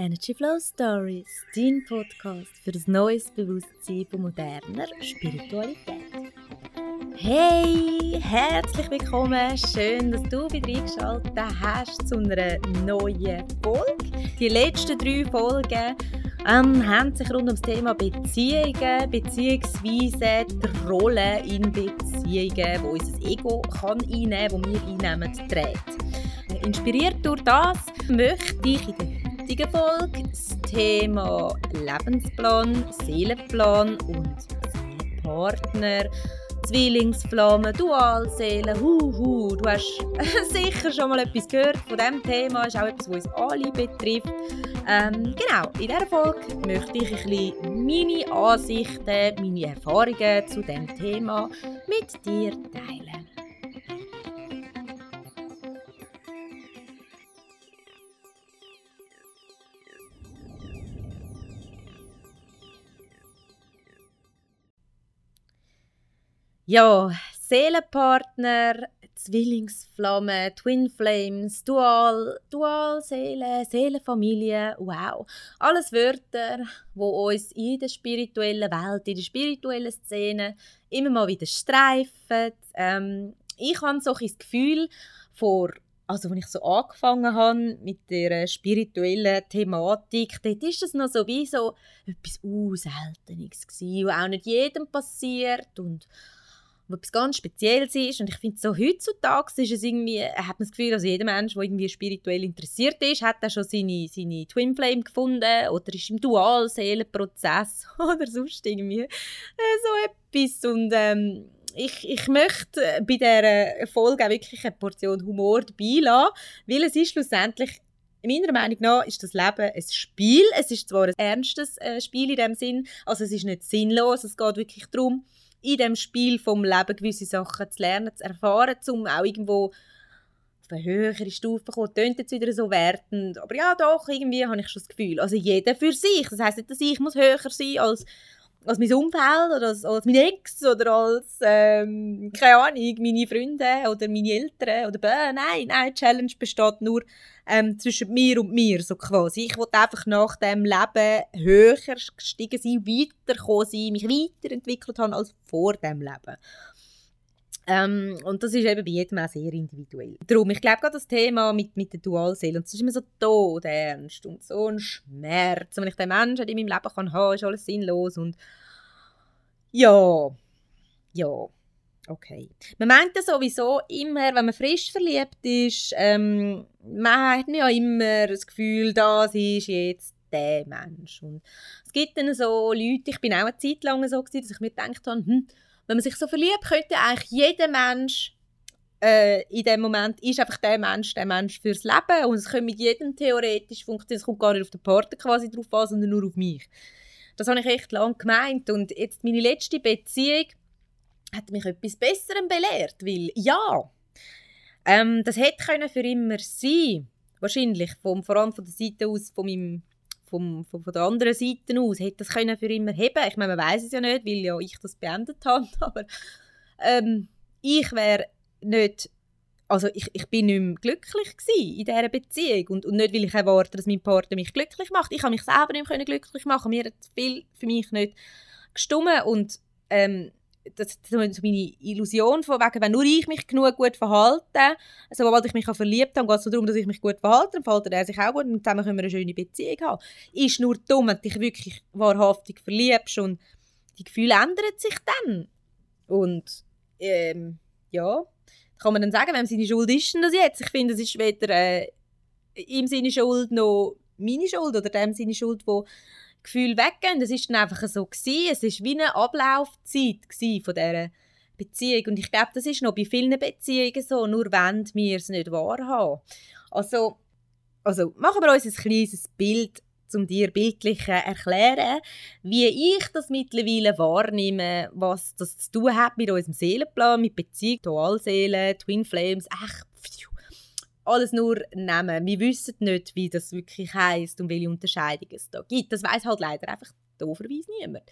Energy Flow Stories, dein Podcast für ein neues Bewusstsein von moderner Spiritualität. Hey, herzlich willkommen. Schön, dass du wieder eingeschaltet hast zu einer neuen Folge. Die letzten drei Folgen ähm, haben sich rund ums Thema Beziehungen bzw. die Rolle in Beziehungen, wo unser Ego kann einnehmen kann, die wir einnehmen, trägt. Inspiriert durch das möchte ich in der heutigen Folge das Thema Lebensplan, Seelenplan und Seelenpartner Zwillingsflamme, Dualseelen, huhu. Du hast sicher schon mal etwas gehört von diesem Thema. Ist auch etwas, was uns alle betrifft. Ähm, genau, in dieser Folge möchte ich ein bisschen meine Ansichten, meine Erfahrungen zu diesem Thema mit dir teilen. Ja, Seelenpartner, Zwillingsflamme, Twin Flames, Dual, Dualseele, Seelenfamilie, wow. Alles Wörter, die uns in der spirituellen Welt, in der spirituellen Szene immer mal wieder streifen. Ähm, ich habe so ein Gefühl, vor also als ich so angefangen habe mit der spirituellen Thematik, dort ist das noch so wie so etwas uh, Seltenes gewesen, auch nicht jedem passiert und wo etwas ganz Spezielles ist. Und ich finde, so heutzutage ist es irgendwie, hat man das Gefühl, also jeder Mensch, der irgendwie spirituell interessiert ist, hat schon seine, seine Twin Flame gefunden oder ist im Dualseelenprozess oder sonst irgendwie äh, so etwas. Und ähm, ich, ich möchte bei dieser Folge auch wirklich eine Portion Humor dabei lassen, weil es ist schlussendlich meiner Meinung nach ist das Leben ein Spiel. Es ist zwar ein ernstes äh, Spiel in dem Sinn, also es ist nicht sinnlos, es geht wirklich darum, in dem Spiel vom Leben gewisse Sachen zu lernen, zu erfahren, um auch irgendwo auf eine höhere Stufe zu kommen. Tönt jetzt wieder so wertend, aber ja doch, irgendwie habe ich schon das Gefühl. Also jeder für sich. Das heisst nicht, dass ich muss höher sein als als mein Umfeld oder als, als mein Ex oder als, ähm, keine Ahnung, meine Freunde oder meine Eltern oder bäh, nein, nein, die Challenge besteht nur ähm, zwischen mir und mir, so quasi. Ich wollte einfach nach dem Leben höher gestiegen sein, weitergekommen sein, mich weiterentwickelt haben als vor dem Leben. Ähm, und das ist eben bei jedem auch sehr individuell. Darum, ich glaube gerade das Thema mit, mit der Dualseele, und das ist immer so todernst und so ein Schmerz. Wenn ich den Menschen in meinem Leben kann haben, ist alles sinnlos und ja, ja, okay. Man meint ja sowieso immer, wenn man frisch verliebt ist, ähm, man hat ja immer das Gefühl, das ist jetzt der Mensch. Und es gibt dann so Leute, ich bin auch eine Zeit lang so gewesen, dass ich mir gedacht habe, hm, wenn man sich so verliebt, könnte eigentlich jeder Mensch äh, in dem Moment ist einfach der Mensch der Mensch fürs Leben und es könnte mit jedem theoretisch funktionieren. Es kommt gar nicht auf den Partner quasi drauf an, sondern nur auf mich. Das habe ich echt lange gemeint und jetzt meine letzte Beziehung hat mich etwas Besserem belehrt, weil ja, ähm, das hätte können für immer sein, wahrscheinlich vom, vor allem von der Seite aus von meinem vom, von, von der anderen Seite aus hätte das können für immer heben Ich meine, man weiß es ja nicht, weil ja ich das beendet habe, aber ähm, ich wäre nicht, also ich, ich bin nicht mehr glücklich in dieser Beziehung und, und nicht, weil ich erwarte, dass mein Partner mich glücklich macht. Ich habe mich selber nicht mehr glücklich machen Mir hat viel für mich nicht gestummen und ähm, das, ist meine Illusion von wegen, wenn nur ich mich genug gut verhalte, also sobald ich mich verliebt habe, geht es darum, dass ich mich gut verhalte, dann verhält er sich auch gut und zusammen können wir eine schöne Beziehung haben. Ist nur dumm, wenn du dich wirklich wahrhaftig verliebst und die Gefühle ändern sich dann. Und ähm, ja, kann man dann sagen, wem seine Schuld ist denn das jetzt? Ich finde, es ist weder äh, ihm seine Schuld noch meine Schuld oder dem seine Schuld, wo Gefühl weggehen. Das ist dann einfach so gewesen. Es ist wie eine Ablaufzeit von dieser Beziehung. Und ich glaube, das ist noch bei vielen Beziehungen so, nur wenn wir es nicht wahrhaben. Also, also machen wir uns ein kleines Bild um dir bildlich erklären, wie ich das mittlerweile wahrnehme, was das zu tun hat mit unserem Seelenplan, mit Beziehung, Dualseelen, Twin Flames, echt alles nur nehmen. Wir wissen nicht, wie das wirklich heißt und welche Unterscheidungen es da gibt. Das weiß halt leider einfach dooferweise niemand.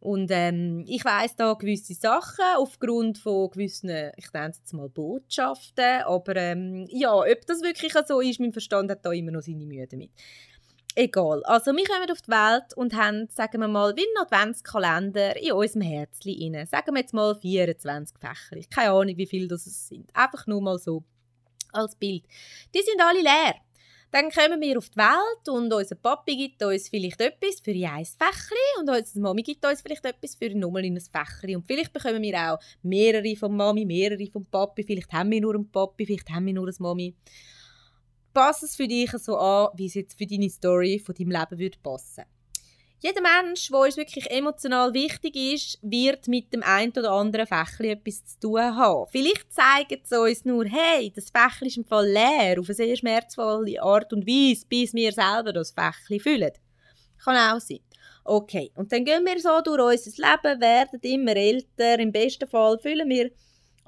Und ähm, ich weiß da gewisse Sachen aufgrund von gewissen, ich nenne es jetzt mal Botschaften, aber ähm, ja, ob das wirklich so ist, mein Verstand hat da immer noch seine Mühe damit. egal. Also wir kommen auf die Welt und haben, sagen wir mal, wie ein Adventskalender in unserem Herzchen rein. Sagen wir jetzt mal 24 Fächer. Keine Ahnung, wie viele das sind. Einfach nur mal so als Bild. Die sind alle leer. Dann kommen wir auf die Welt und unser Papi gibt uns vielleicht etwas für ein Fächli und unsere Mami gibt uns vielleicht etwas für nochmal in ein Fächli. Und vielleicht bekommen wir auch mehrere von Mami, mehrere von Papi. Vielleicht haben wir nur einen Papi, vielleicht haben wir nur eine Mami. Pass es für dich so an, wie es jetzt für deine Story von deinem Leben würde passen jeder Mensch, der uns wirklich emotional wichtig ist, wird mit dem einen oder anderen Fächli etwas zu tun haben. Vielleicht zeigen sie uns nur, hey, das Fächli ist im Fall leer, auf eine sehr schmerzvolle Art und Weise, bis wir selber das Fächli füllen. Kann auch sein. Okay, und dann gehen wir so durch unser Leben, werden immer älter. Im besten Fall füllen wir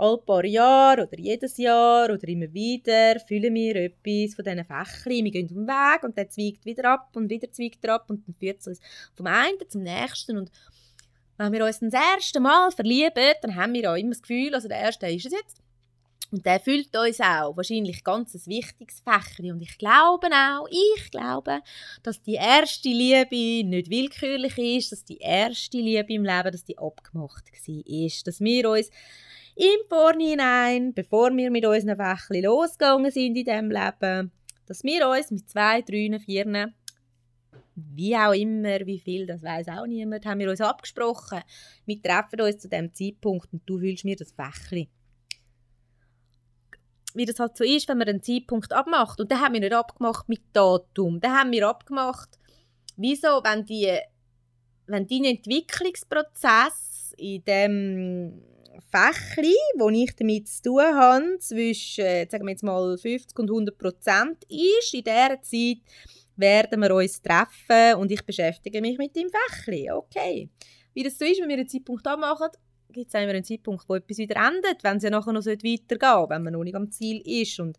alle paar Jahre oder jedes Jahr oder immer wieder füllen wir etwas von diesen Fächern. Wir gehen auf den Weg und dann zweigt wieder ab und wieder zweigt er ab und dann führt es uns vom einen zum nächsten. Und wenn wir uns das erste Mal verlieben, dann haben wir auch immer das Gefühl, also der erste ist es jetzt. Und der füllt uns auch wahrscheinlich ganz ein wichtiges Fächer. Und ich glaube auch, ich glaube, dass die erste Liebe nicht willkürlich ist, dass die erste Liebe im Leben, dass die abgemacht war. Dass wir uns im Vorhinein, bevor wir mit unseren Fächchen losgegangen sind in diesem Leben, dass wir uns mit zwei, drei, vier, wie auch immer, wie viel, das weiß auch niemand, haben wir uns abgesprochen. Wir treffen uns zu dem Zeitpunkt und du fühlst mir das Fächli. Wie das halt so ist, wenn man einen Zeitpunkt abmacht. Und dann haben wir nicht abgemacht mit Datum. Dann haben wir abgemacht, wieso, wenn, die, wenn dein Entwicklungsprozess in dem Fächli, wo ich damit zu tun habe, zwischen, äh, sagen wir jetzt mal 50 und 100 Prozent ist. In dieser Zeit werden wir uns treffen und ich beschäftige mich mit dem Fächli. Okay. Wie das so ist, wenn wir einen Zeitpunkt anmachen, gibt es immer einen Zeitpunkt, wo etwas wieder endet, wenn es ja nachher noch weitergehen sollte, wenn man noch nicht am Ziel ist. Und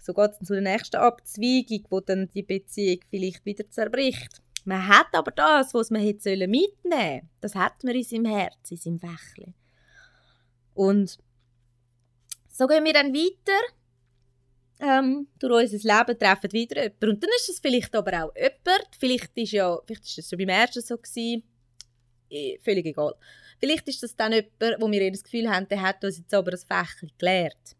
so geht es zu der nächsten Abzweigung, wo dann die Beziehung vielleicht wieder zerbricht. Man hat aber das, was man hätte mitnehmen sollen, das hat man in seinem Herz, in seinem Fächli. Und so gehen wir dann weiter ähm, durch unser Leben, treffen wieder jemanden. Und dann ist es vielleicht aber auch jemand, vielleicht ist ja, vielleicht ist es schon beim ersten so gewesen, völlig egal. Vielleicht ist das dann jemand, wo wir das Gefühl haben, der hat uns jetzt aber ein Fächchen gelehrt.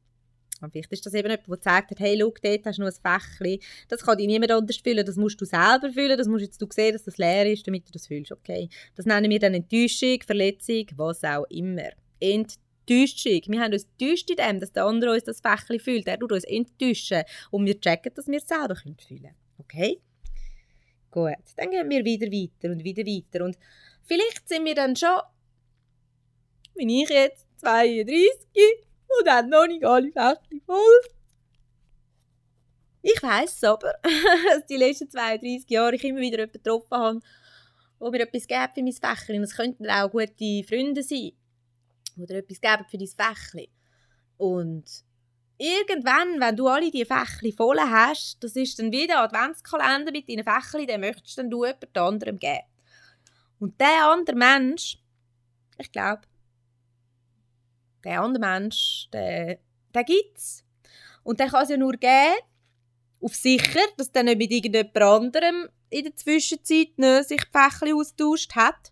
Und vielleicht ist das eben jemand, der gesagt hat, hey, schau, dort hast du noch ein Fächchen. Das kann dir niemand anders füllen, das musst du selber füllen, das musst jetzt du sehen, dass das leer ist, damit du das fühlst. Okay. Das nennen wir dann Enttäuschung, Verletzung, was auch immer. Enttäuschung. Enttäuschung. Wir haben uns enttäuscht in dem, dass der andere uns das Fächchen fühlt. Er tut uns enttäuschen. Und wir checken, dass wir es selber fühlen können. Okay? Gut. Dann gehen wir wieder weiter und wieder weiter. Und vielleicht sind wir dann schon, wie ich jetzt, 32 und haben noch nicht alle Fächchen voll. Ich weiss es aber, dass die letzten 32 Jahre ich immer wieder jemanden getroffen habe, wo mir etwas gibt für mein Fächchen. Es könnten auch gute Freunde sein oder etwas geben für dein Fächli. Und irgendwann, wenn du alle diese Fächli voll hast, das ist dann wieder ein Adventskalender mit deinen Fächli, den möchtest dann du jemand anderem geben. Und der andere Mensch, ich glaube, der andere Mensch, der, der gibt es. Und der kann es ja nur geben, auf sicher, dass der nicht mit irgendjemand anderem in der Zwischenzeit ne, sich die Fächli austauscht hat.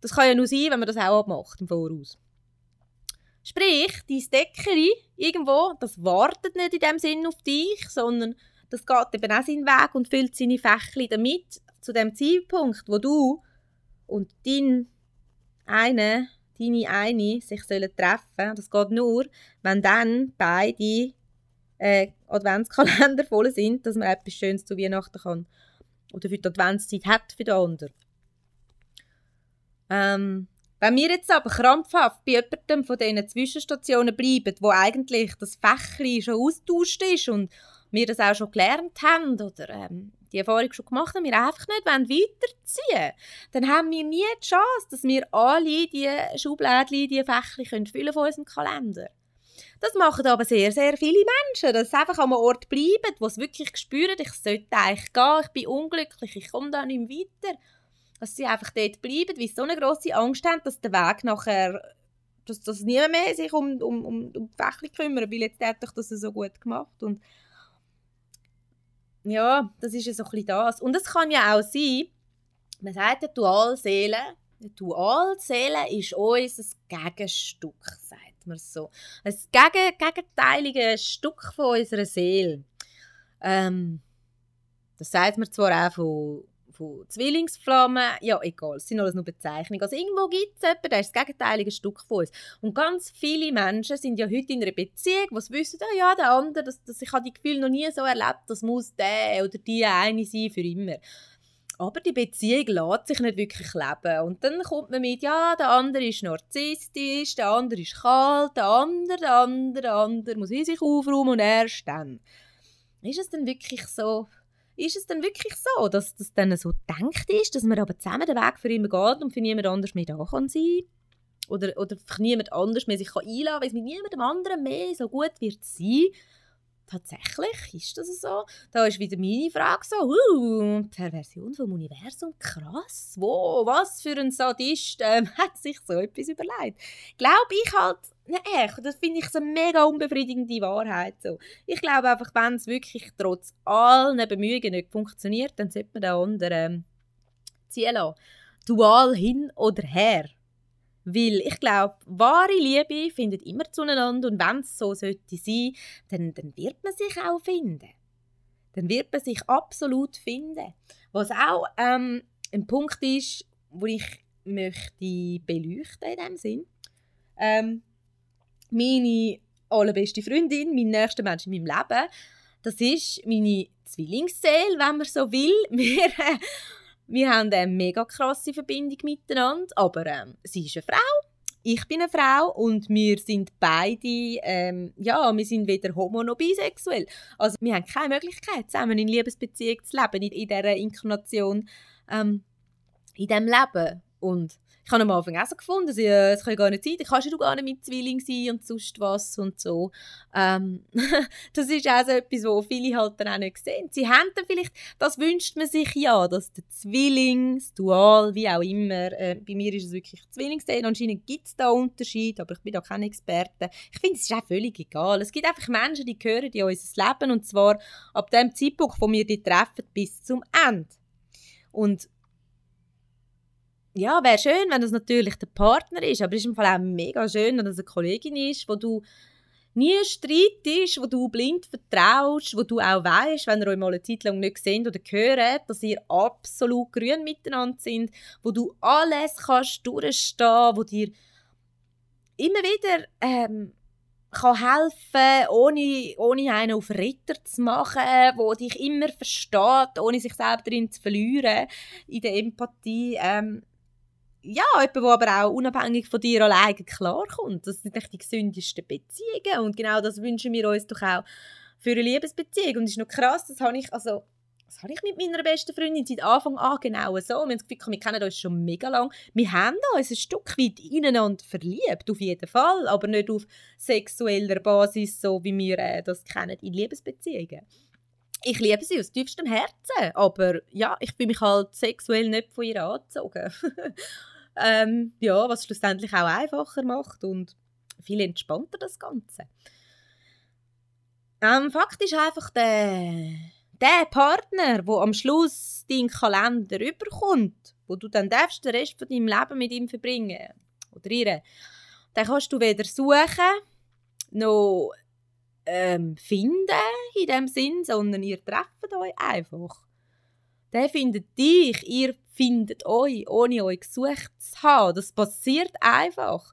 Das kann ja nur sein, wenn man das auch abmacht im Voraus. Sprich, dein Deckeri irgendwo, das wartet nicht in dem Sinn auf dich, sondern das geht eben auch seinen Weg und füllt seine Fächli damit zu dem Zeitpunkt, wo du und dein eine, deine eine sich sollen treffen. Das geht nur, wenn dann beide äh, Adventskalender voll sind, dass man etwas Schönes zu Weihnachten kann oder für die Adventszeit hat für den anderen. Ähm, wenn wir jetzt aber krampfhaft bei jemandem von diesen Zwischenstationen bleiben, wo eigentlich das Fächchen schon austauscht ist und wir das auch schon gelernt haben oder ähm, die Erfahrung schon gemacht haben, wir einfach nicht weiterziehen dann haben wir nie die Chance, dass wir alle diese Schublädchen, diese Fächchen füllen von unserem Kalender. Das machen aber sehr, sehr viele Menschen, dass sie einfach an einem Ort bleiben, wo sie wirklich spüren, ich sollte eigentlich gehen, ich bin unglücklich, ich komme da nicht weiter dass sie einfach dort bleiben, weil sie so eine grosse Angst haben, dass der Weg nachher, dass, dass niemand mehr sich um, um, um, um die Fächli kümmert, weil jetzt hat doch das so gut gemacht und ja, das ist ja so ein das. Und es kann ja auch sein, man sagt ja Dualseele, die Dualseele ist unser Gegenstück, sagt man so. Ein gegen, gegenteiliges Stück von unserer Seele. Ähm, das sagt man zwar auch von, von Zwillingsflammen, ja egal, es sind alles nur Bezeichnungen. Also irgendwo gibt es jemanden, der ist das gegenteilige Stück von uns. Und ganz viele Menschen sind ja heute in einer Beziehung, die wissen, oh ja, der andere, das, das, ich habe die Gefühle noch nie so erlebt, das muss der oder die eine sein für immer. Aber die Beziehung lässt sich nicht wirklich leben. Und dann kommt man mit, ja, der andere ist narzisstisch, der andere ist kalt, der andere, der andere, der andere muss in sich aufräumen und erst dann. Ist es denn wirklich so, ist es denn wirklich so, dass das dann so gedacht ist, dass man aber zusammen den Weg für immer geht und für niemand anders mehr da kann sein oder, oder für niemand anders mehr sich einladen kann, weil es mit niemandem anderen mehr so gut wird sein tatsächlich ist das so? Da ist wieder meine Frage so, uh, Perversion vom Universum, krass, wo, was für ein Sadist ähm, hat sich so etwas überlegt? Glaube ich halt, echt, das finde ich so mega unbefriedigende Wahrheit. So. Ich glaube einfach, wenn es wirklich trotz allen Bemühungen nicht funktioniert, dann sollte man den anderen ähm, ziehen lassen. Dual hin oder her. Weil ich glaube, wahre Liebe findet immer zueinander und wenn es so sollte sein, dann, dann wird man sich auch finden. Dann wird man sich absolut finden. Was auch ähm, ein Punkt ist, wo ich möchte beleuchten in dem Sinn. Ähm, meine allerbeste Freundin, mein nächster Mensch in meinem Leben, das ist meine Zwillingsseele, wenn man so will. Wir wir haben eine mega krasse Verbindung miteinander, aber ähm, sie ist eine Frau, ich bin eine Frau und wir sind beide, ähm, ja, wir sind weder homo noch bisexuell. Also wir haben keine Möglichkeit, zusammen in Liebesbeziehung zu leben, in, in dieser Inkarnation, ähm, in diesem Leben. Und ich habe am Anfang auch so gefunden, äh, es kann gar nicht sein, dann kannst du gar nicht mit Zwilling sein und sonst was und so. Ähm, das ist auch so etwas, wo viele halt dann auch nicht sehen. Sie haben dann vielleicht, das wünscht man sich ja, dass der Zwilling, das Dual, wie auch immer, äh, bei mir ist es wirklich Zwillingssehen, anscheinend gibt es da Unterschiede, aber ich bin da kein Experte. Ich finde, es ist auch völlig egal. Es gibt einfach Menschen, die gehören in unser Leben und zwar ab dem Zeitpunkt, wo wir die treffen, bis zum Ende. Und ja, wäre schön, wenn das natürlich der Partner ist, aber es ist im Fall auch mega schön, wenn das eine Kollegin ist, wo du nie streitest, wo du blind vertraust, wo du auch weißt, wenn ihr euch mal eine Zeit lang nicht gesehen oder gehört, dass ihr absolut grün miteinander sind, wo du alles kannst durchstehen, wo dir immer wieder ähm, kann helfen, ohne, ohne einen auf Ritter zu machen, wo dich immer versteht, ohne sich selber darin zu verlieren, in der Empathie. Ähm, ja, jemand, der aber auch unabhängig von dir alleine klarkommt. Das sind echt die gesündesten Beziehungen und genau das wünschen wir uns doch auch für eine Liebesbeziehung. Und es ist noch krass, das habe ich, also, das habe ich mit meiner besten Freundin seit Anfang an genau so. Wir haben das Gefühl, wir kennen uns schon mega lang. Wir haben uns ein Stück weit ineinander verliebt, auf jeden Fall, aber nicht auf sexueller Basis, so wie wir äh, das kennen in Liebesbeziehungen ich liebe sie aus tiefstem Herzen, aber ja, ich fühle mich halt sexuell nicht von ihr angezogen. ähm, ja, was schlussendlich auch einfacher macht und viel entspannter das Ganze. Ähm, Fakt ist einfach der, der Partner, wo am Schluss deinen Kalender überkommt, wo du dann darfst den Rest von deinem Leben mit ihm verbringen oder ihr, den kannst du weder suchen noch ähm, finden in dem Sinn, sondern ihr trefft euch einfach. Der findet dich, ihr findet euch, ohne euch gesucht zu haben. Das passiert einfach.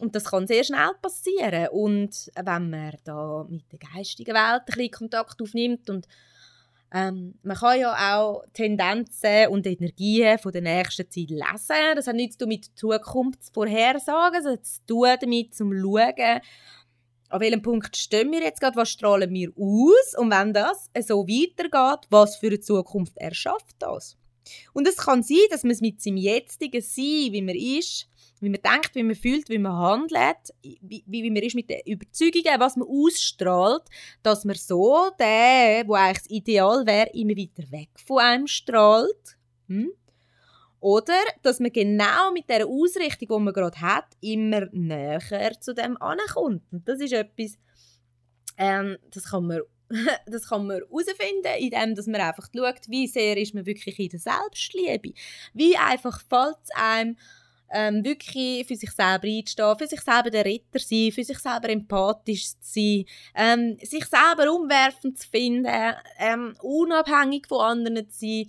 Und das kann sehr schnell passieren. Und wenn man da mit der geistigen Welt ein bisschen Kontakt aufnimmt und ähm, man kann ja auch Tendenzen und Energien von der nächsten Zeit lesen. Das hat nichts mit Zukunftsvorhersagen, sondern zu tun damit, zum Schauen, an welchem Punkt stehen wir jetzt gerade, was strahlen wir aus und wenn das so weitergeht, was für eine Zukunft erschafft das? Und es kann sein, dass man es mit seinem jetzigen Sein, wie man ist, wie man denkt, wie man fühlt, wie man handelt, wie, wie man ist mit den Überzeugungen, was man ausstrahlt, dass man so der, wo eigentlich das Ideal wäre, immer weiter weg von einem strahlt. Hm? Oder dass man genau mit der Ausrichtung, die man gerade hat, immer näher zu dem ankommt. Und das ist etwas, ähm, das kann man das kann man herausfinden, indem dass man einfach schaut, wie sehr ist man wirklich in der Selbstliebe. Wie einfach fällt es einem, ähm, wirklich für sich selber einzustehen, für sich selber der Retter sein, für sich selber empathisch zu sein, ähm, sich selber umwerfend zu finden, ähm, unabhängig von anderen zu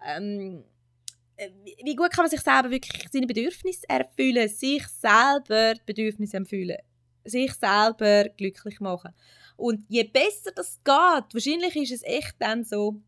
sein. Wie gut kann man sich selber wirklich seine Bedürfnisse erfüllen, sich selber die Bedürfnisse erfüllen, sich selber glücklich machen. Und je besser das geht, wahrscheinlich ist es echt dann so,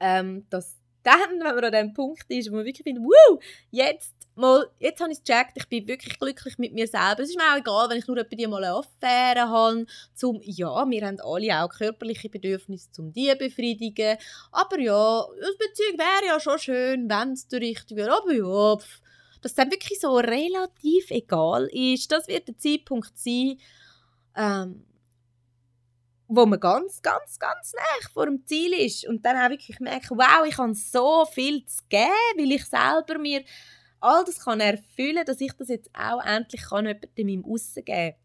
ähm, dass dann, wenn man an dem Punkt ist, wo man wirklich findet, wow, jetzt mal, jetzt habe ich es gecheckt, ich bin wirklich glücklich mit mir selber. Es ist mir auch egal, wenn ich nur bei dir mal eine Affäre habe, zum, ja, wir haben alle auch körperliche Bedürfnisse, um die zu befriedigen, aber ja, das Beziehung wäre ja schon schön, wenn es der richtige wäre, aber ja, pff, dass es dann wirklich so relativ egal ist, das wird der Zeitpunkt sein, ähm, wo man ganz, ganz, ganz nah vor dem Ziel ist. Und dann auch wirklich merken, wow, ich habe so viel zu geben, weil ich selber mir all das kann erfüllen, dass ich das jetzt auch endlich kann jemandem im Aussen geben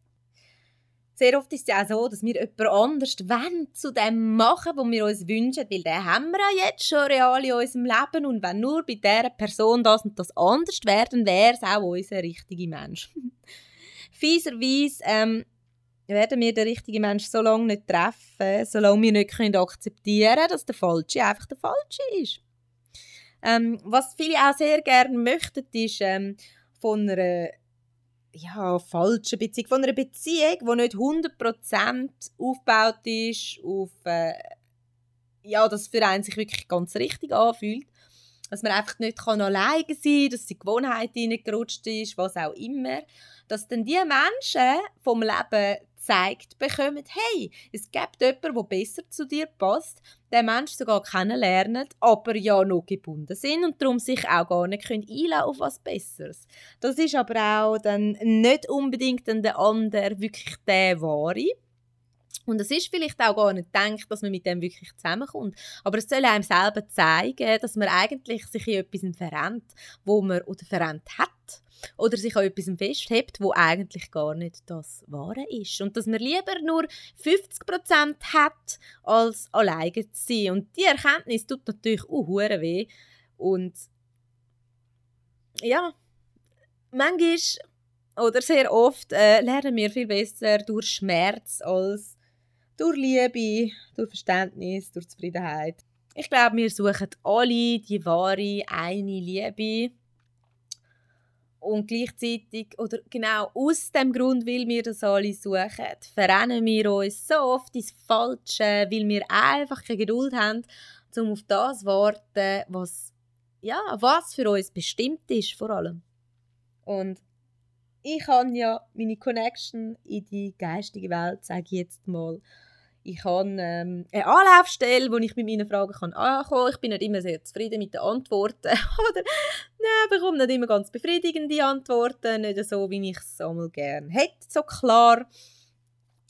sehr oft ist es ja auch so, dass wir jemand anders zu dem machen, was wir uns wünschen, weil den haben wir ja jetzt schon real in unserem Leben und wenn nur bei dieser Person das und das anders wäre, dann wäre es auch unser richtiger Mensch. Fieserweise ähm, werden wir den richtigen Mensch so lange nicht treffen, solange wir nicht können akzeptieren können, dass der Falsche einfach der Falsche ist. Ähm, was viele auch sehr gerne möchten, ist ähm, von einer ja, falschen Beziehung, von einer Beziehung, die nicht 100% aufgebaut ist auf, äh, ja, dass für einen sich wirklich ganz richtig anfühlt. Dass man einfach nicht kann alleine sein kann, dass die Gewohnheit reingerutscht ist, was auch immer. Dass dann die Menschen vom Leben gezeigt bekommen, hey, es gibt jemanden, der besser zu dir passt, den Mensch sogar kennenlernen, aber ja noch gebunden sind und darum sich auch gar nicht können auf was Besseres. Das ist aber auch dann nicht unbedingt dann der andere wirklich der wahre. Und es ist vielleicht auch gar nicht gedacht, dass man mit dem wirklich zusammenkommt. Aber es soll einem selber zeigen, dass man eigentlich sich in etwas verrennt, wo man oder verrennt hat oder sich an etwas festhebt, wo eigentlich gar nicht das Wahre ist. Und dass man lieber nur 50% hat, als alleine zu sein. Und die Erkenntnis tut natürlich auch weh. Und ja, manchmal oder sehr oft äh, lernen wir viel besser durch Schmerz als durch Liebe, durch Verständnis, durch Zufriedenheit. Ich glaube, wir suchen alle die wahre, eine Liebe und gleichzeitig, oder genau aus dem Grund, weil wir das alle suchen, verrennen wir uns so oft ins Falsche, weil wir einfach keine Geduld haben, um auf das warten, was, ja, was für uns bestimmt ist, vor allem. Und ich habe ja meine Connection in die geistige Welt, sage ich jetzt mal, ich habe ähm, eine Anlaufstelle, wo ich mit meinen Fragen kann ankommen kann. Ich bin nicht immer sehr zufrieden mit den Antworten. Oder nein, bekomme nicht immer ganz befriedigende Antworten. Nicht so, wie ich es einmal gerne hätte, so klar.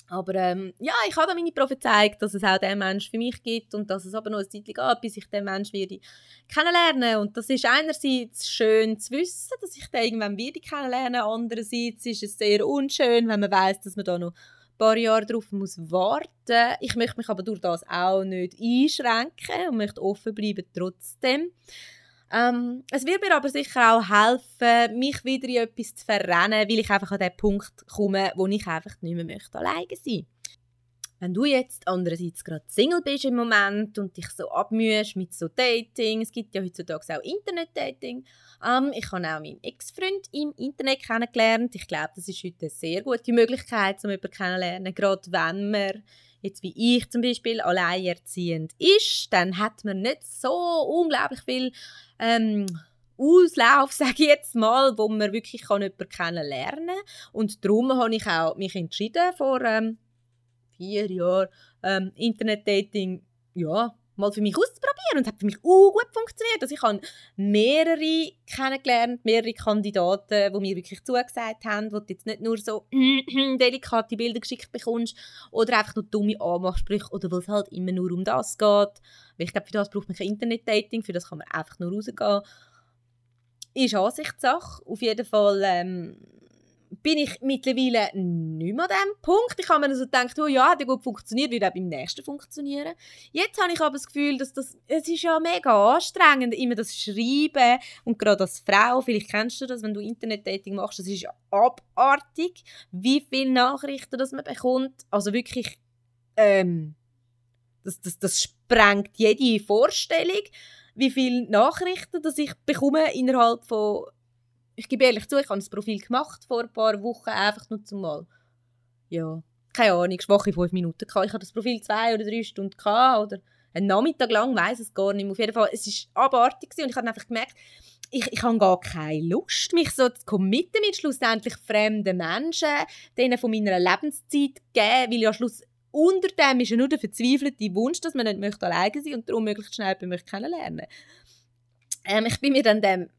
Aber ähm, ja, ich habe meine Prophezeiung, dass es auch den Mensch für mich gibt und dass es aber noch ein Zeit geht, bis ich den Mensch werde kennenlernen Und das ist einerseits schön zu wissen, dass ich den irgendwann wieder kennenlernen. Andererseits ist es sehr unschön, wenn man weiß, dass man da noch paar Jahre darauf muss warten. Ich möchte mich aber durch das auch nicht einschränken und möchte offen bleiben trotzdem. Ähm, es wird mir aber sicher auch helfen, mich wieder in etwas zu verrennen, weil ich einfach an den Punkt komme, wo ich einfach nicht mehr möchte, alleine sein wenn du jetzt andererseits gerade Single bist im Moment und dich so abmühst mit so Dating, es gibt ja heutzutage auch Internet-Dating. Ähm, ich habe auch meinen Ex-Freund im Internet kennengelernt. Ich glaube, das ist heute eine sehr gute Möglichkeit, um jemanden kennenzulernen. Gerade wenn man, jetzt wie ich zum Beispiel, alleinerziehend ist, dann hat man nicht so unglaublich viel ähm, Auslauf, sage ich jetzt mal, wo man wirklich kann jemanden kennenlernen kann. Und darum habe ich auch mich entschieden, vor... Ähm, vier Jahren ähm, Internetdating ja, mal für mich auszuprobieren und hat für mich auch gut funktioniert. Also ich habe mehrere kennengelernt, mehrere Kandidaten, die mir wirklich zugesagt haben, wo du jetzt nicht nur so delikate Bilder geschickt bekommst oder einfach nur dumme Anmachsprüche oder weil es halt immer nur um das geht. Weil ich glaube, für das braucht man kein Internetdating, für das kann man einfach nur rausgehen. Ist Ansichtssache. Auf jeden Fall ähm, bin ich mittlerweile nicht mehr an diesem Punkt. Ich habe mir also gedacht, oh ja, hat ja gut funktioniert, wird auch beim nächsten funktionieren. Jetzt habe ich aber das Gefühl, dass das, es ist ja mega anstrengend, immer das Schreiben und gerade als Frau, vielleicht kennst du das, wenn du Internet-Dating machst, das ist ja abartig, wie viele Nachrichten das man bekommt. Also wirklich, ähm, das, das, das sprengt jede Vorstellung, wie viele Nachrichten dass ich bekomme innerhalb von ich gebe ehrlich zu, ich habe ein Profil gemacht vor ein paar Wochen, einfach nur zum Mal. Ja, keine Ahnung, schwache fünf Minuten gehabt. Ich hatte das Profil zwei oder drei Stunden gehabt, oder einen Nachmittag lang, weiß es gar nicht mehr. Auf jeden Fall, es war abartig und ich habe einfach gemerkt, ich, ich habe gar keine Lust, mich so zu committen mit schlussendlich fremden Menschen, denen von meiner Lebenszeit geben, weil ja Schluss unter dem ist ja nur der verzweifelte Wunsch, dass man nicht möchte alleine sein und darum möglichst schnell jemanden kennenlernen ähm, Ich bin mir dann dem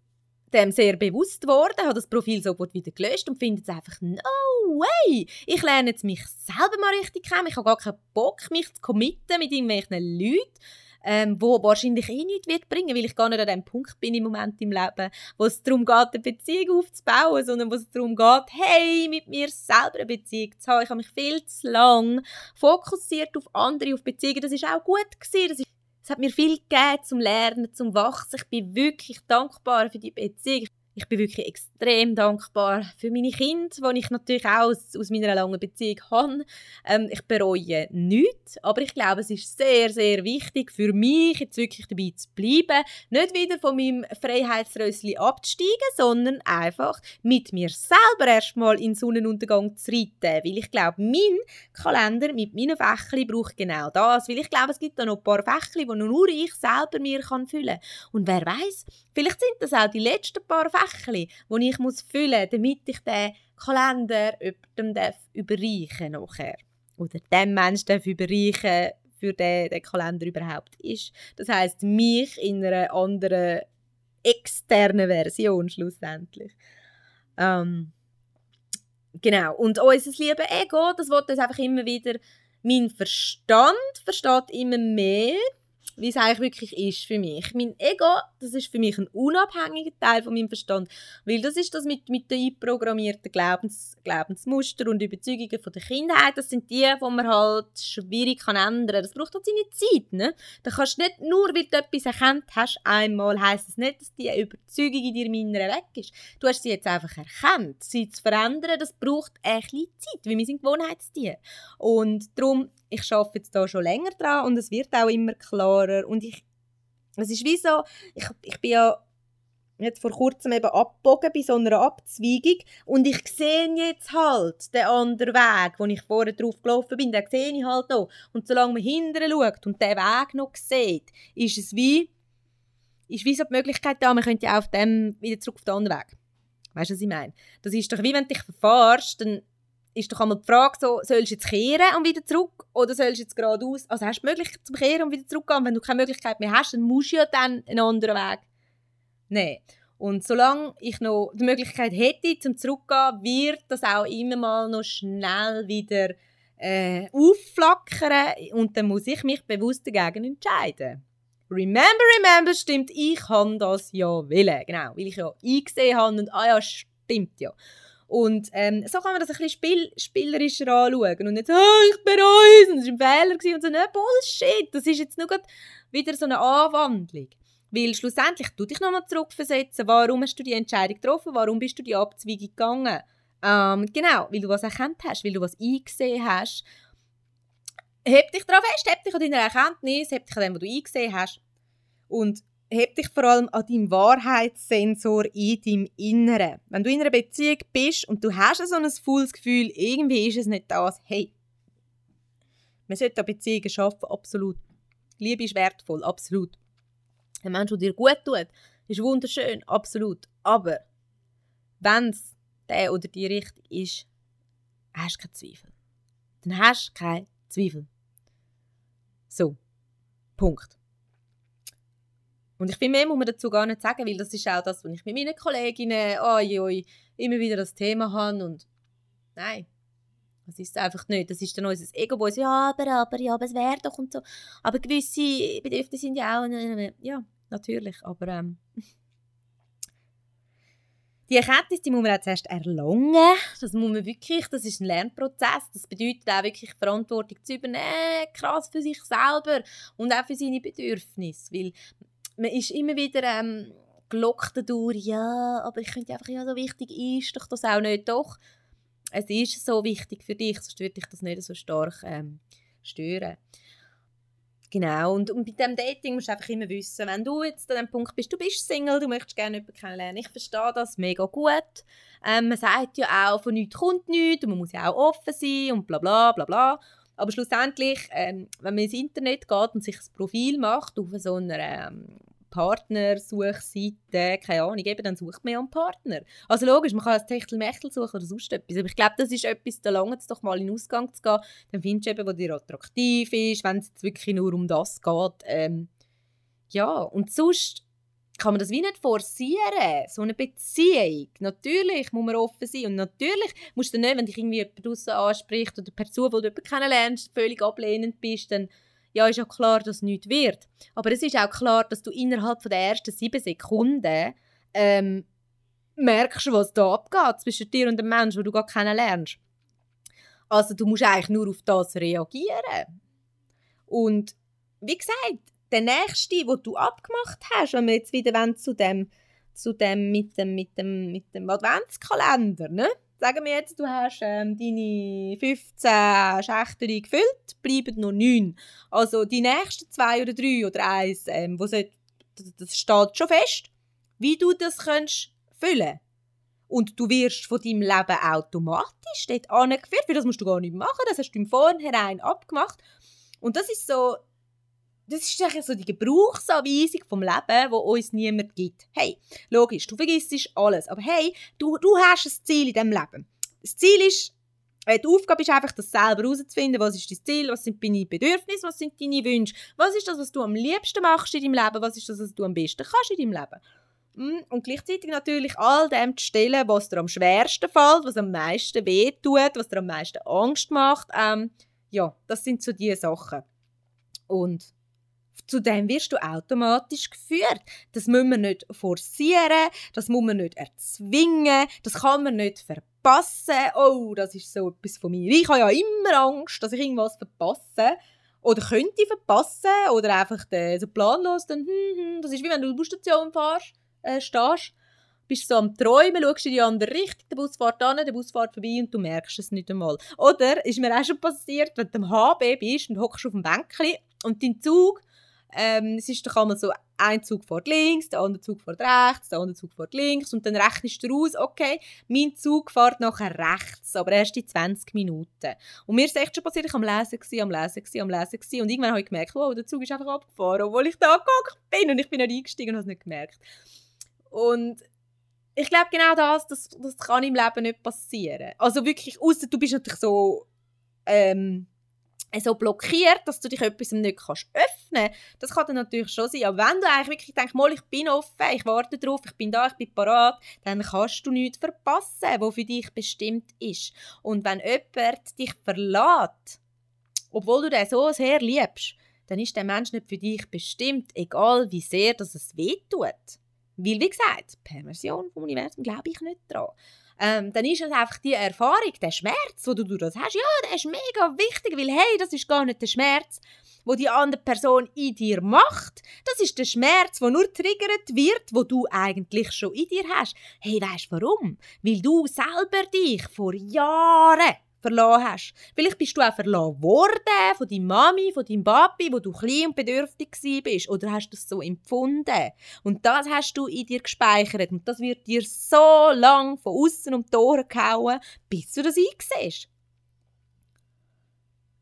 dem sehr bewusst geworden, habe das Profil sofort wieder gelöscht und finde es einfach, no way! Ich lerne jetzt mich selber mal richtig kennen. Ich habe gar keinen Bock, mich zu committen mit irgendwelchen Leuten, ähm, wahrscheinlich eh nichts wird bringen, weil ich gar nicht an dem Punkt bin im Moment im Leben, wo es darum geht, eine Beziehung aufzubauen, sondern wo es darum geht, hey, mit mir selber eine Beziehung zu haben. Ich habe mich viel zu lang fokussiert auf andere, auf Beziehungen. Das ist auch gut gewesen. Es hat mir viel gegeben zum Lernen, zum Wachsen. Ich bin wirklich dankbar für die Beziehung ich bin wirklich extrem dankbar für meine Kinder, die ich natürlich auch aus, meiner langen Beziehung habe. Ähm, ich bereue nichts, aber ich glaube, es ist sehr, sehr wichtig für mich, jetzt wirklich dabei zu bleiben, nicht wieder von meinem Freiheitsrössli abzusteigen, sondern einfach mit mir selber erstmal in den Sonnenuntergang zu reiten, weil ich glaube, mein Kalender mit meinen Fächli braucht genau das, weil ich glaube, es gibt da noch ein paar Fächli, die nur ich selber mir kann füllen kann. Und wer weiß, vielleicht sind das auch die letzten paar Fächli, Päckchen, die ich muss füllen muss, damit ich den Kalender jemandem überreichen nachher. Oder dem Menschen darf überreichen, für den der Kalender überhaupt ist. Das heißt mich in einer anderen externen Version schlussendlich. Ähm, genau. Und unser liebes Ego, das wird uns einfach immer wieder mein Verstand versteht immer mehr wie es eigentlich wirklich ist für mich. Mein Ego, das ist für mich ein unabhängiger Teil von meinem Verstand, weil das ist das mit, mit den einprogrammierten Glaubens, Glaubensmuster und Überzeugungen von der Kindheit, das sind die, die man halt schwierig kann ändern. Das braucht halt seine Zeit, ne? Da kannst du nicht nur, weil du etwas erkannt hast, einmal heisst es das nicht, dass die Überzeugung in dir minder weg ist. Du hast sie jetzt einfach erkannt. Sie zu verändern, das braucht ein bisschen Zeit, weil wir sind Gewohnheitstiere. Und darum ich arbeite jetzt da schon länger dran und es wird auch immer klarer und ich, es ist wie so, ich, ich bin ja jetzt vor kurzem eben abgebogen bei so einer Abzweigung und ich sehe jetzt halt den anderen Weg, wo ich vorher drauf gelaufen bin, den sehe ich halt auch. Und solange man hinterher schaut und den Weg noch sieht, ist es wie, ist wie so die Möglichkeit da, man könnte ja auf dem wieder zurück auf den anderen Weg. Weißt du, was ich meine? Das ist doch wie wenn du dich verfahrst, dann ist doch einmal die Frage so, sollst du jetzt kehren und wieder zurück oder sollst du jetzt geradeaus? Also hast du die Möglichkeit zum Kehren und wieder zurückgehen? Wenn du keine Möglichkeit mehr hast, dann musst du ja dann einen anderen Weg nehmen. Und solange ich noch die Möglichkeit hätte, zum Zurückgehen, wird das auch immer mal noch schnell wieder äh, aufflackern und dann muss ich mich bewusst dagegen entscheiden. Remember, remember, stimmt, ich kann das ja wollen. Genau, weil ich ja eingesehen habe und ah ja, stimmt ja. Und ähm, so kann man das ein bisschen spiel spielerischer anschauen und nicht oh, ich bereue es und es war ein Fehler und so, ne, Bullshit, das ist jetzt nur wieder so eine Anwandlung. Weil schlussendlich, du dich nochmal zurückversetzen, warum hast du die Entscheidung getroffen, warum bist du die Abzweigung gegangen? Ähm, genau, weil du was erkannt hast, weil du was eingesehen hast. Heb dich darauf fest, heb dich an deiner Erkenntnis, heb dich an dem, was du eingesehen hast. Und heb dich vor allem an deinem Wahrheitssensor in deinem Inneren. Wenn du in einer Beziehung bist und du hast so ein faules Gefühl, irgendwie ist es nicht das, hey, man sollte Beziehungen schaffen, absolut. Liebe ist wertvoll, absolut. Ein Mensch, der dir gut tut, ist wunderschön, absolut. Aber wenn es der oder die richtig ist, hast du keine Zweifel. Dann hast du keine Zweifel. So, Punkt. Und ich finde, mehr muss man dazu gar nicht sagen, weil das ist auch das, was ich mit meinen Kolleginnen oi, oi, immer wieder das Thema habe. Und nein, das ist einfach nicht. Das ist dann unser Ego, das ja, aber, aber, ja, aber es wäre doch und so. Aber gewisse Bedürfnisse sind ja auch, ja, natürlich, aber ähm, Die Erkenntnis die muss man auch zuerst erlangen. Das muss man wirklich, das ist ein Lernprozess. Das bedeutet auch wirklich Verantwortung zu übernehmen, krass für sich selber und auch für seine Bedürfnisse. Weil man ist immer wieder ähm, gelockt dadurch, ja, aber ich finde einfach, ja, so wichtig ist doch das auch nicht. Doch, es ist so wichtig für dich, sonst würde dich das nicht so stark ähm, stören. Genau, und, und bei diesem Dating musst du einfach immer wissen, wenn du jetzt an dem Punkt bist, du bist Single, du möchtest gerne jemanden kennenlernen, ich verstehe das mega gut. Ähm, man sagt ja auch, von nichts kommt nichts und man muss ja auch offen sein und bla bla bla bla. Aber schlussendlich, ähm, wenn man ins Internet geht und sich ein Profil macht auf so einer ähm, Partnersuchseite, keine Ahnung, eben, dann sucht man ja einen Partner. Also logisch, man kann ein Techtelmechtel suchen oder sonst etwas, aber ich glaube, das ist etwas, da lange es doch mal in den Ausgang zu gehen, dann findest du eben, was dir attraktiv ist, wenn es wirklich nur um das geht. Ähm, ja, und sonst kann man das wie nicht forcieren, so eine Beziehung. Natürlich muss man offen sein und natürlich musst du nicht, wenn dich irgendwie jemand draussen anspricht oder per Zufall jemanden kennenlernst, völlig ablehnend bist, dann ja, ist ja klar, dass nichts wird. Aber es ist auch klar, dass du innerhalb der ersten sieben Sekunden ähm, merkst, was da abgeht zwischen dir und dem Menschen, den du gar kennenlernst. Also du musst eigentlich nur auf das reagieren. Und wie gesagt, der nächste, wo du abgemacht hast, wenn wir jetzt wieder zu dem, zu dem mit dem, mit dem, mit dem Adventskalender, ne? Sagen wir jetzt, du hast ähm, deine 15 Schächte gefüllt, bleiben noch 9. Also die nächsten zwei oder drei oder eins, ähm, wo sollt, das steht schon fest, wie du das kannst füllen und du wirst von deinem Leben automatisch dort angeführt, weil das musst du gar nicht machen, das hast du im Vornherein abgemacht. Und das ist so, das ist eigentlich so die Gebrauchsanweisung vom Leben, wo uns niemand gibt. Hey, logisch, du vergisst alles, aber hey, du, du hast ein Ziel in diesem Leben. Das Ziel ist, äh, die Aufgabe ist einfach, das selber herauszufinden, was ist dein Ziel, was sind deine Bedürfnisse, was sind deine Wünsche, was ist das, was du am liebsten machst in deinem Leben, was ist das, was du am besten kannst in deinem Leben. Mm, und gleichzeitig natürlich all dem zu stellen, was dir am schwersten fällt, was am meisten wehtut, was dir am meisten Angst macht. Ähm, ja, das sind so die Sachen. Und zu dem wirst du automatisch geführt. Das muss man nicht forcieren, das muss man nicht erzwingen, das kann man nicht verpassen. Oh, das ist so etwas von mir. Ich habe ja immer Angst, dass ich irgendwas verpasse oder könnte verpassen oder einfach so planlos dann, hm, hm, das ist wie wenn du in der Busstation fährst, äh, stehst bist so am Träumen, schaust in die andere Richtung, der Bus fährt an, der Bus fährt vorbei und du merkst es nicht einmal. Oder, ist mir auch schon passiert, wenn du am HB bist und hockst auf dem Bänkchen und dein Zug ähm, es ist doch einmal so, ein Zug fährt links, der andere Zug fährt rechts, der andere Zug fährt links und dann rechnest du aus, okay, mein Zug fährt nachher rechts, aber erst in 20 Minuten. Und mir ist echt schon passiert, ich am Lesen, gewesen, am Lesen, gewesen, am Lesen gewesen, und irgendwann habe ich gemerkt, wow, der Zug ist einfach abgefahren, obwohl ich da angeguckt bin und ich bin nicht eingestiegen und habe es nicht gemerkt. Und ich glaube genau das, das, das kann im Leben nicht passieren. Also wirklich, außer du bist natürlich so ähm, so blockiert, dass du dich etwas nicht kannst öffnen Das kann dann natürlich schon sein. Aber wenn du eigentlich wirklich denkst, mal, ich bin offen, ich warte drauf, ich bin da, ich bin parat, dann kannst du nichts verpassen, was für dich bestimmt ist. Und wenn jemand dich verlässt, obwohl du den so sehr liebst, dann ist der Mensch nicht für dich bestimmt, egal wie sehr dass es wehtut. Weil, wie gesagt, Perversion vom Universum glaube ich nicht dran ähm, dann ist es einfach die Erfahrung, der Schmerz, wo du durch das hast, ja, der ist mega wichtig, weil hey, das ist gar nicht der Schmerz, wo die andere Person in dir macht. Das ist der Schmerz, wo nur triggert wird, wo du eigentlich schon in dir hast. Hey, weißt du warum? Weil du selber dich vor Jahren verloren hast. Vielleicht bist du auch verloren worden von deiner Mami, von deinem Papi, wo du klein und bedürftig bist. Oder hast du das so empfunden? Und das hast du in dir gespeichert. Und das wird dir so lang von außen um die Ohren gehauen, bis du das einsiehst.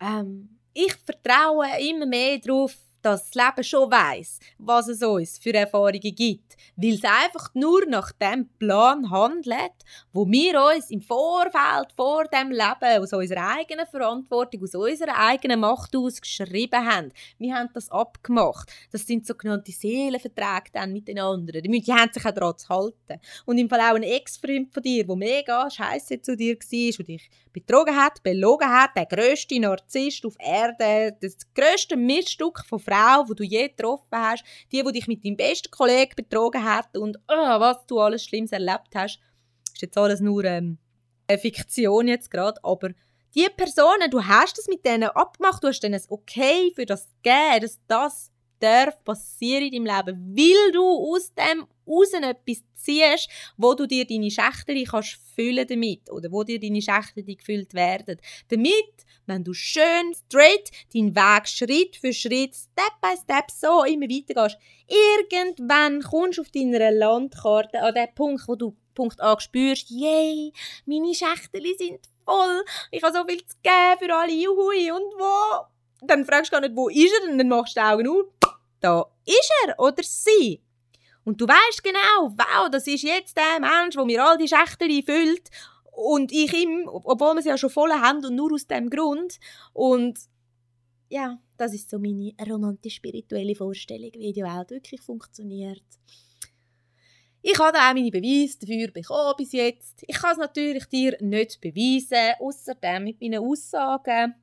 Ähm, ich vertraue immer mehr darauf, dass das Leben schon weiß, was es uns für Erfahrungen gibt, weil es einfach nur nach dem Plan handelt, wo wir uns im Vorfeld vor dem Leben aus unserer eigenen Verantwortung, aus unserer eigenen Macht aus geschrieben haben. Wir haben das abgemacht. Das sind sogenannte Seelenverträge dann mit den anderen. Die, die haben sich auch daran zu halten. Und im Fall auch ein Ex-Freund von dir, der mega scheiße zu dir war und dich betrogen hat, belogen hat, der grösste Narzisst auf Erde, das grösste Miststück von Frauen Frau, die du je getroffen hast, die, die dich mit deinem besten Kollegen betrogen hat und oh, was du alles Schlimmes erlebt hast. ist jetzt alles nur ähm, eine Fiktion jetzt gerade, aber die Personen, du hast das mit denen abgemacht, du hast denen ein Okay für das gegeben, dass das darf passieren in deinem Leben, weil du aus dem raus etwas ziehst, wo du dir deine Schächte kannst füllen damit oder wo dir deine Schächte gefüllt werden. Damit, wenn du schön straight deinen Weg Schritt für Schritt, Step by Step so immer weitergehst, irgendwann kommst du auf deiner Landkarte an den Punkt, wo du Punkt A spürst, yay, meine Schächte sind voll, ich habe so viel zu geben für alle, juhui, und wo? Dann fragst du gar nicht, wo ist er, und dann machst du die Augen auf, da ist er oder sie. Und du weißt genau, wow, das ist jetzt der Mensch, der mir all die Schächte füllt und ich ihm, obwohl wir sie ja schon voll haben und nur aus dem Grund. Und ja, das ist so meine romantisch-spirituelle Vorstellung, wie die Welt wirklich funktioniert. Ich habe auch meine Beweise dafür bekommen bis jetzt. Ich kann es natürlich dir nicht beweisen, außerdem mit meinen Aussagen.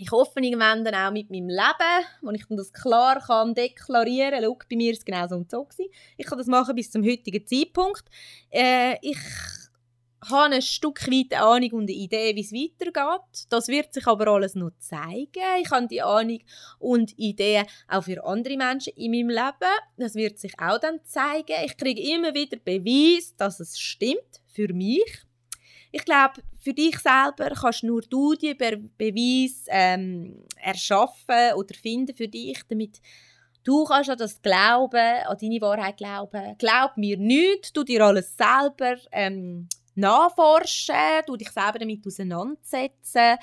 Ich hoffe irgendwann dann auch mit meinem Leben, wo ich das klar kann deklarieren kann. Bei mir war es genau so und so. Gewesen. Ich kann das machen bis zum heutigen Zeitpunkt. Äh, ich habe ein Stück weit eine Ahnung und eine Idee, wie es weitergeht. Das wird sich aber alles noch zeigen. Ich habe die Ahnung und Ideen auch für andere Menschen in meinem Leben. Das wird sich auch dann zeigen. Ich kriege immer wieder Beweis, dass es stimmt für mich. Ich glaube, für dich selber kannst nur du die Be Beweise ähm, erschaffen oder finden für dich, damit du kannst an das glauben, an deine Wahrheit glauben. Glaub mir nicht, du dir alles selber ähm, nachforschen, du dich selber damit auseinandersetzen.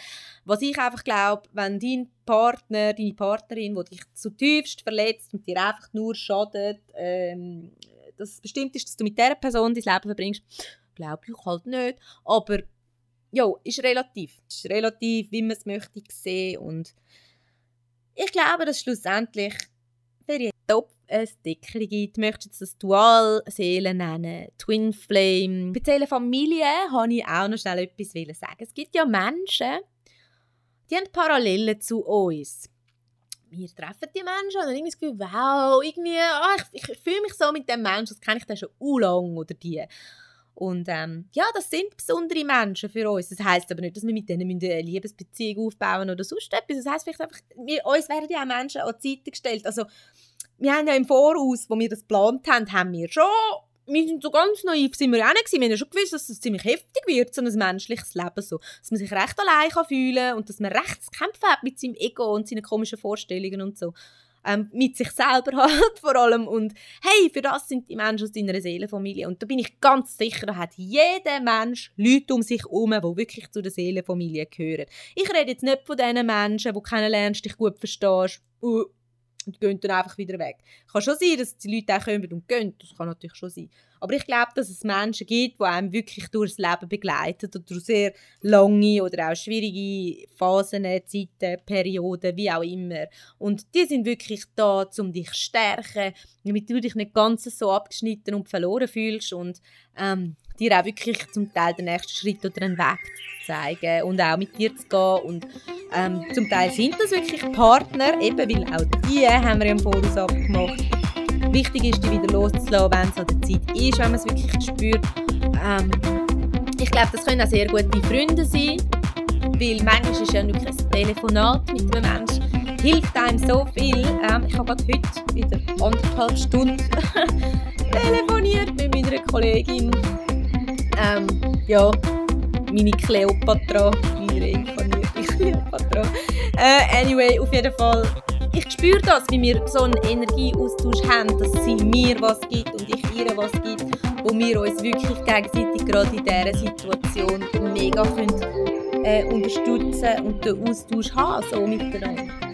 Was ich einfach glaube, wenn dein Partner, deine Partnerin, die dich zutiefst verletzt und dir einfach nur schadet, ähm, dass es bestimmt ist, dass du mit dieser Person dein Leben verbringst, glaube ich halt nicht. Aber ja, ist relativ. Ist relativ, wie man es möchte sehen. Und ich glaube, dass schlussendlich für jeden Topf ein Deckel gibt. Möchtest das Dual-Seele nennen, Twin Flame. Bei der Familie habe ich auch noch schnell etwas sagen. Es gibt ja Menschen, die haben Parallelen zu uns. Wir treffen die Menschen und dann irgendwie das Gefühl, wow, irgendwie, oh, ich, ich fühle mich so mit dem Menschen, das kenne ich dann schon u lang oder die. Und ähm, ja, das sind besondere Menschen für uns. Das heißt aber nicht, dass wir mit denen eine Liebesbeziehung aufbauen oder sonst etwas. Das heißt vielleicht einfach, wir, uns werden ja auch Menschen an die Seite gestellt. Also wir haben ja im Voraus, wo wir das geplant haben, haben wir schon, wir sind so ganz naiv, sind wir auch nicht. Wir haben ja schon gewusst, dass es ziemlich heftig wird, so ein menschliches Leben so. Dass man sich recht allein kann fühlen und dass man recht zu kämpfen hat mit seinem Ego und seinen komischen Vorstellungen und so ähm, mit sich selber halt vor allem. Und hey, für das sind die Menschen aus deiner Seelenfamilie. Und da bin ich ganz sicher, da hat jeder Mensch Leute um sich herum, die wirklich zu der Seelenfamilie gehören. Ich rede jetzt nicht von diesen Menschen, die kennenlernst, dich gut verstehst, uh, und gehen dann einfach wieder weg. Kann schon sein, dass die Leute auch kommen und gehen, das kann natürlich schon sein. Aber ich glaube, dass es Menschen gibt, die einem wirklich durchs Leben begleiten oder durch sehr lange oder auch schwierige Phasen, Zeiten, Perioden, wie auch immer. Und die sind wirklich da, um dich zu stärken, damit du dich nicht ganz so abgeschnitten und verloren fühlst und ähm, dir auch wirklich zum Teil den nächsten Schritt oder einen Weg zu zeigen und auch mit dir zu gehen. Und ähm, zum Teil sind das wirklich Partner, eben weil auch die haben wir im Voraus abgemacht. Wichtig ist, die wieder loszulassen, wenn es an der Zeit ist, wenn man es wirklich spürt. Ähm, ich glaube, das können auch sehr gute Freunde sein, weil manchmal ist ja wirklich ein Telefonat mit einem Menschen hilft einem so viel. Ähm, ich habe gerade heute wieder anderthalb Stunden telefoniert mit meiner Kollegin ähm, ja, meine Kleopatra, meine reinkarnierte Kleopatra. Äh, anyway, auf jeden Fall, ich spüre das, wie wir so einen Energieaustausch haben, dass sie mir was gibt und ich ihr was gibt, wo wir uns wirklich gegenseitig gerade in dieser Situation mega können, äh, unterstützen und den Austausch haben, so miteinander.